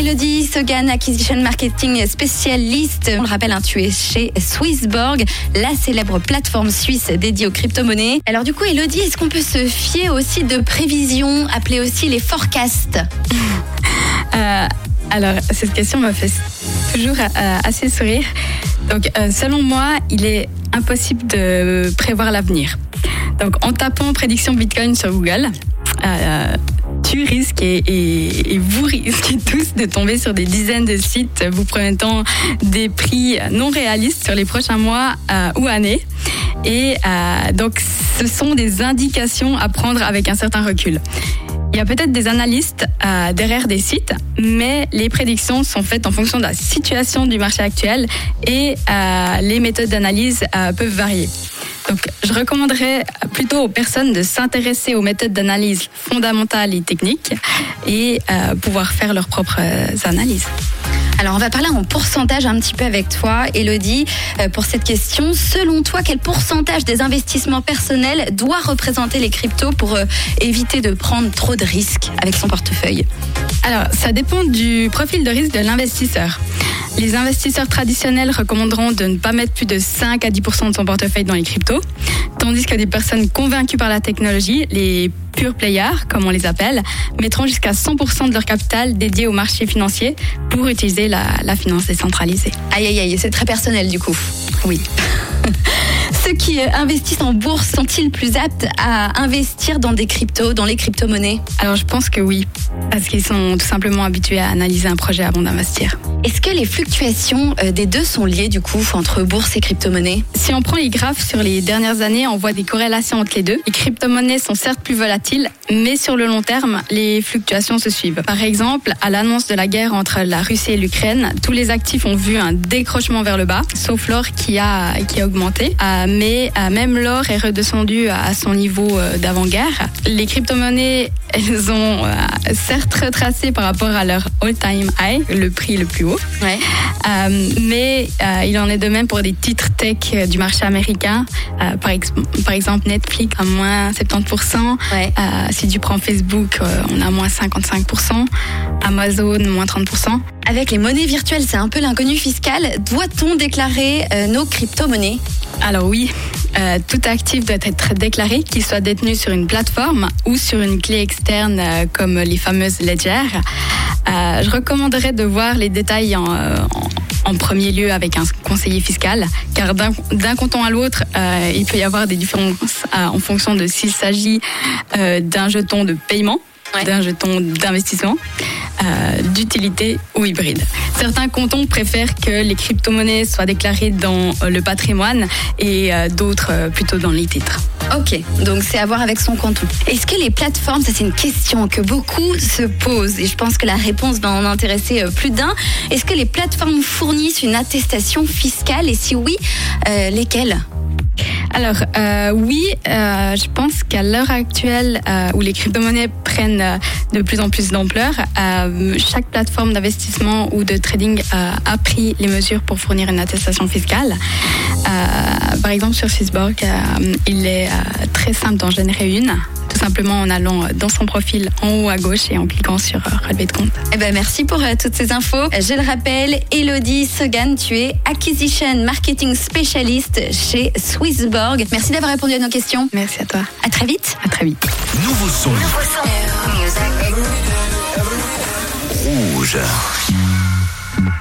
Elodie Sogan, Acquisition Marketing spécialiste. On le rappelle, hein, tu es chez Swissborg, la célèbre plateforme suisse dédiée aux crypto-monnaies. Alors du coup, Elodie, est-ce qu'on peut se fier aussi de prévisions, appelées aussi les forecasts? Euh, alors, cette question me fait toujours euh, assez sourire. Donc, euh, selon moi, il est impossible de prévoir l'avenir. Donc, en tapant prédiction Bitcoin sur Google, tu risques et, vous risquez tous de tomber sur des dizaines de sites vous promettant des prix non réalistes sur les prochains mois euh, ou années. Et euh, donc, ce sont des indications à prendre avec un certain recul. Il y a peut-être des analystes euh, derrière des sites, mais les prédictions sont faites en fonction de la situation du marché actuel et les méthodes d'analyse peuvent varier. Donc, je recommanderais plutôt aux personnes de s'intéresser aux méthodes d'analyse fondamentales et techniques et euh, pouvoir faire leurs propres euh, analyses. Alors, on va parler en pourcentage un petit peu avec toi, Elodie, euh, pour cette question. Selon toi, quel pourcentage des investissements personnels doit représenter les cryptos pour éviter de prendre trop de risques avec son portefeuille? Alors, ça dépend du profil de risque de l'investisseur. Les investisseurs traditionnels recommanderont de ne pas mettre plus de 5 à 10% de son portefeuille dans les cryptos, tandis que des personnes convaincues par la technologie, les pure players, comme on les appelle, mettront jusqu'à 100 de leur capital dédié au marché financier pour utiliser la, la finance décentralisée. Aïe, aïe, aïe, c'est très personnel du coup. Oui. Ceux qui euh, investissent en bourse sont-ils plus aptes à investir dans des cryptos, dans les crypto-monnaies? Alors je pense que oui, parce qu'ils sont tout simplement habitués à analyser un projet avant d'investir. Est-ce que les fluctuations euh, des deux sont liées du coup entre bourse et crypto-monnaie? Si on prend les graphes sur les dernières années, on voit des corrélations entre les deux. Les crypto-monnaies sont certes plus volatiles, mais sur le long terme, les fluctuations se suivent. Par exemple, à l'annonce de la guerre entre la Russie et l'Ukraine, tous les actifs ont vu un décrochement vers le bas, sauf l'or qui a, qui a augmenté. Euh, mais euh, même l'or est redescendu à son niveau d'avant-guerre. Les crypto-monnaies, elles ont certes retracé par rapport à leur all-time high, le prix le plus haut. Ouais. Euh, mais euh, il en est de même pour des titres tech euh, du marché américain. Euh, par, ex- par exemple, Netflix à moins 70%. Ouais. Euh, si tu prends Facebook, on a moins 55%. Amazon, moins 30%. Avec les monnaies virtuelles, c'est un peu l'inconnu fiscal. Doit-on déclarer nos crypto-monnaies? Alors oui, euh, tout actif doit être déclaré, qu'il soit détenu sur une plateforme ou sur une clé externe euh, comme les fameuses Ledger. Euh, je recommanderais de voir les détails en, euh, en- premier lieu avec un conseiller fiscal, car d'un canton à l'autre, euh, il peut y avoir des différences euh, en fonction de s'il s'agit d'un jeton de paiement, Ouais. d'un jeton d'investissement, euh, d'utilité ou hybride. Certains cantons préfèrent que les crypto-monnaies soient déclarées dans le patrimoine et euh, d'autres euh, plutôt dans les titres. Ok, donc c'est à voir avec son canton. Est-ce que les plateformes, ça c'est une question que beaucoup se posent et je pense que la réponse va en intéresser plus d'un. Est-ce que les plateformes fournissent une attestation fiscale et si oui, lesquelles? Alors euh, oui, euh, je pense qu'à l'heure actuelle euh, où les crypto-monnaies prennent euh, de plus en plus d'ampleur, euh, chaque plateforme d'investissement ou de trading a pris les mesures pour fournir une attestation fiscale. Par exemple sur Swissborg, il est très simple d'en générer une, simplement en allant dans son profil en haut à gauche et en cliquant sur euh, relevé de compte. Eh ben merci pour euh, toutes ces infos. Euh, Je le rappelle, Elodie Sogan, tu es Acquisition Marketing Specialist chez Swissborg. Merci d'avoir répondu à nos questions. Merci à toi. À très vite. À très vite. Nouveau son. Rouge.